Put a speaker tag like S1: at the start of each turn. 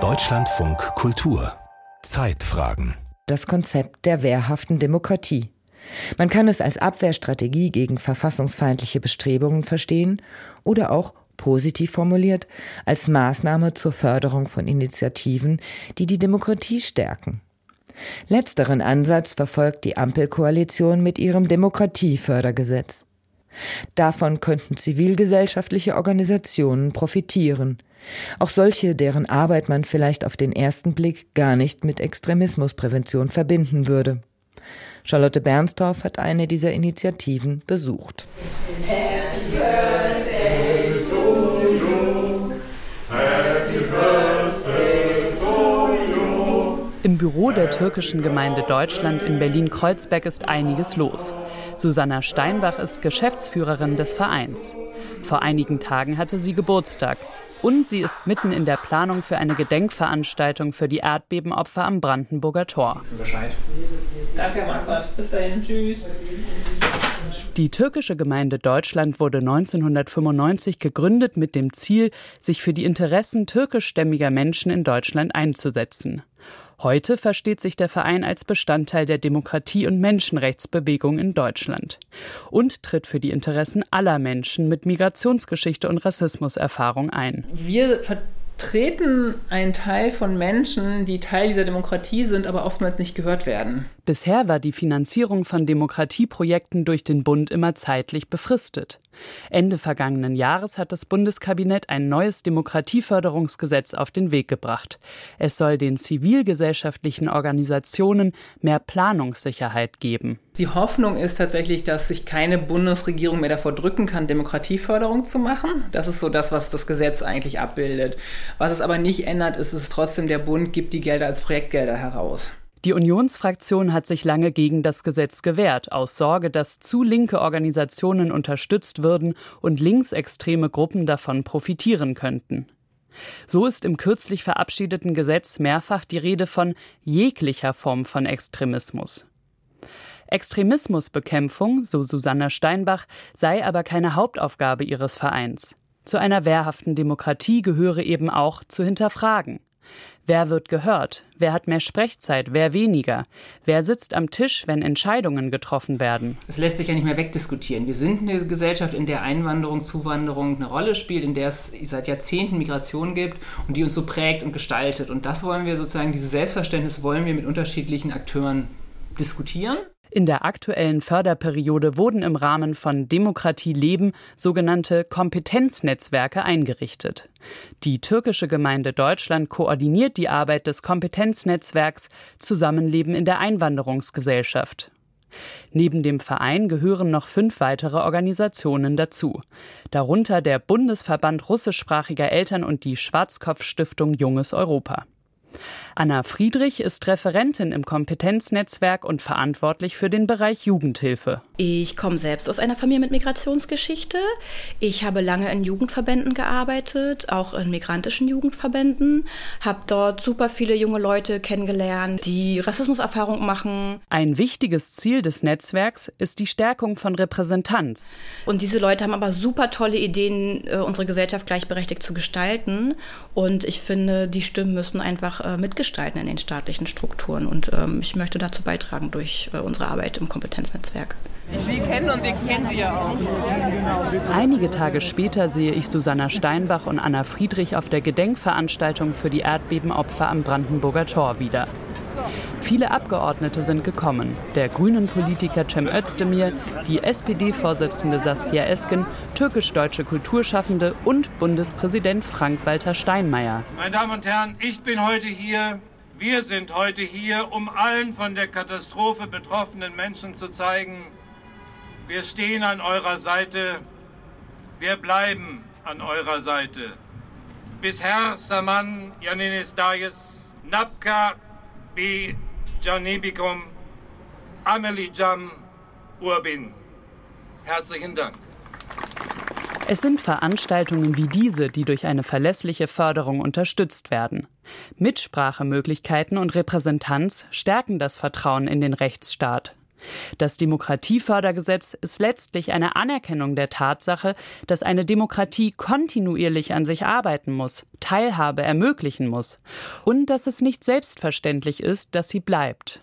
S1: Deutschlandfunk Kultur Zeitfragen
S2: Das Konzept der wehrhaften Demokratie. Man kann es als Abwehrstrategie gegen verfassungsfeindliche Bestrebungen verstehen oder auch positiv formuliert als Maßnahme zur Förderung von Initiativen, die die Demokratie stärken. Letzteren Ansatz verfolgt die Ampelkoalition mit ihrem Demokratiefördergesetz. Davon könnten zivilgesellschaftliche Organisationen profitieren, auch solche, deren Arbeit man vielleicht auf den ersten Blick gar nicht mit Extremismusprävention verbinden würde. Charlotte Bernstorff hat eine dieser Initiativen besucht.
S3: Im Büro der türkischen Gemeinde Deutschland in Berlin-Kreuzberg ist einiges los. Susanna Steinbach ist Geschäftsführerin des Vereins. Vor einigen Tagen hatte sie Geburtstag. Und sie ist mitten in der Planung für eine Gedenkveranstaltung für die Erdbebenopfer am Brandenburger Tor.
S4: Danke, Marquardt. Bis dahin. Tschüss.
S3: Die türkische Gemeinde Deutschland wurde 1995 gegründet mit dem Ziel, sich für die Interessen türkischstämmiger Menschen in Deutschland einzusetzen. Heute versteht sich der Verein als Bestandteil der Demokratie- und Menschenrechtsbewegung in Deutschland und tritt für die Interessen aller Menschen mit Migrationsgeschichte und Rassismuserfahrung ein.
S4: Wir vertreten einen Teil von Menschen, die Teil dieser Demokratie sind, aber oftmals nicht gehört werden.
S3: Bisher war die Finanzierung von Demokratieprojekten durch den Bund immer zeitlich befristet. Ende vergangenen Jahres hat das Bundeskabinett ein neues Demokratieförderungsgesetz auf den Weg gebracht. Es soll den zivilgesellschaftlichen Organisationen mehr Planungssicherheit geben.
S4: Die Hoffnung ist tatsächlich, dass sich keine Bundesregierung mehr davor drücken kann, Demokratieförderung zu machen. Das ist so das, was das Gesetz eigentlich abbildet. Was es aber nicht ändert, ist es trotzdem, der Bund gibt die Gelder als Projektgelder heraus.
S3: Die Unionsfraktion hat sich lange gegen das Gesetz gewehrt, aus Sorge, dass zu linke Organisationen unterstützt würden und linksextreme Gruppen davon profitieren könnten. So ist im kürzlich verabschiedeten Gesetz mehrfach die Rede von jeglicher Form von Extremismus. Extremismusbekämpfung, so Susanna Steinbach, sei aber keine Hauptaufgabe ihres Vereins. Zu einer wehrhaften Demokratie gehöre eben auch zu hinterfragen. Wer wird gehört? Wer hat mehr Sprechzeit? Wer weniger? Wer sitzt am Tisch, wenn Entscheidungen getroffen werden?
S4: Es lässt sich ja nicht mehr wegdiskutieren. Wir sind eine Gesellschaft, in der Einwanderung, Zuwanderung eine Rolle spielt, in der es seit Jahrzehnten Migration gibt und die uns so prägt und gestaltet. Und das wollen wir sozusagen, dieses Selbstverständnis wollen wir mit unterschiedlichen Akteuren diskutieren.
S3: In der aktuellen Förderperiode wurden im Rahmen von Demokratie leben sogenannte Kompetenznetzwerke eingerichtet. Die türkische Gemeinde Deutschland koordiniert die Arbeit des Kompetenznetzwerks Zusammenleben in der Einwanderungsgesellschaft. Neben dem Verein gehören noch fünf weitere Organisationen dazu, darunter der Bundesverband russischsprachiger Eltern und die Schwarzkopf-Stiftung Junges Europa. Anna Friedrich ist Referentin im Kompetenznetzwerk und verantwortlich für den Bereich Jugendhilfe.
S5: Ich komme selbst aus einer Familie mit Migrationsgeschichte. Ich habe lange in Jugendverbänden gearbeitet, auch in migrantischen Jugendverbänden, habe dort super viele junge Leute kennengelernt, die Rassismuserfahrung machen.
S3: Ein wichtiges Ziel des Netzwerks ist die Stärkung von Repräsentanz.
S5: Und diese Leute haben aber super tolle Ideen, äh, unsere Gesellschaft gleichberechtigt zu gestalten. Und ich finde, die Stimmen müssen einfach äh, mitgestalten in den staatlichen Strukturen. Und ähm, ich möchte dazu beitragen durch äh, unsere Arbeit im Kompetenznetzwerk.
S4: Sie kennen und wir kennen Sie ja auch.
S3: Einige Tage später sehe ich Susanna Steinbach und Anna Friedrich auf der Gedenkveranstaltung für die Erdbebenopfer am Brandenburger Tor wieder. Viele Abgeordnete sind gekommen. Der grünen Politiker Cem Özdemir, die SPD-Vorsitzende Saskia Esken, türkisch-deutsche Kulturschaffende und Bundespräsident Frank-Walter Steinmeier.
S6: Meine Damen und Herren, ich bin heute hier, wir sind heute hier, um allen von der Katastrophe betroffenen Menschen zu zeigen, wir stehen an eurer Seite, wir bleiben an eurer Seite. Bisher Saman Yaninis Dayes, Napka Bi Janibikum Amelie Jam Urbin. Herzlichen Dank.
S3: Es sind Veranstaltungen wie diese, die durch eine verlässliche Förderung unterstützt werden. Mitsprachemöglichkeiten und Repräsentanz stärken das Vertrauen in den Rechtsstaat. Das Demokratiefördergesetz ist letztlich eine Anerkennung der Tatsache, dass eine Demokratie kontinuierlich an sich arbeiten muss, Teilhabe ermöglichen muss und dass es nicht selbstverständlich ist, dass sie bleibt.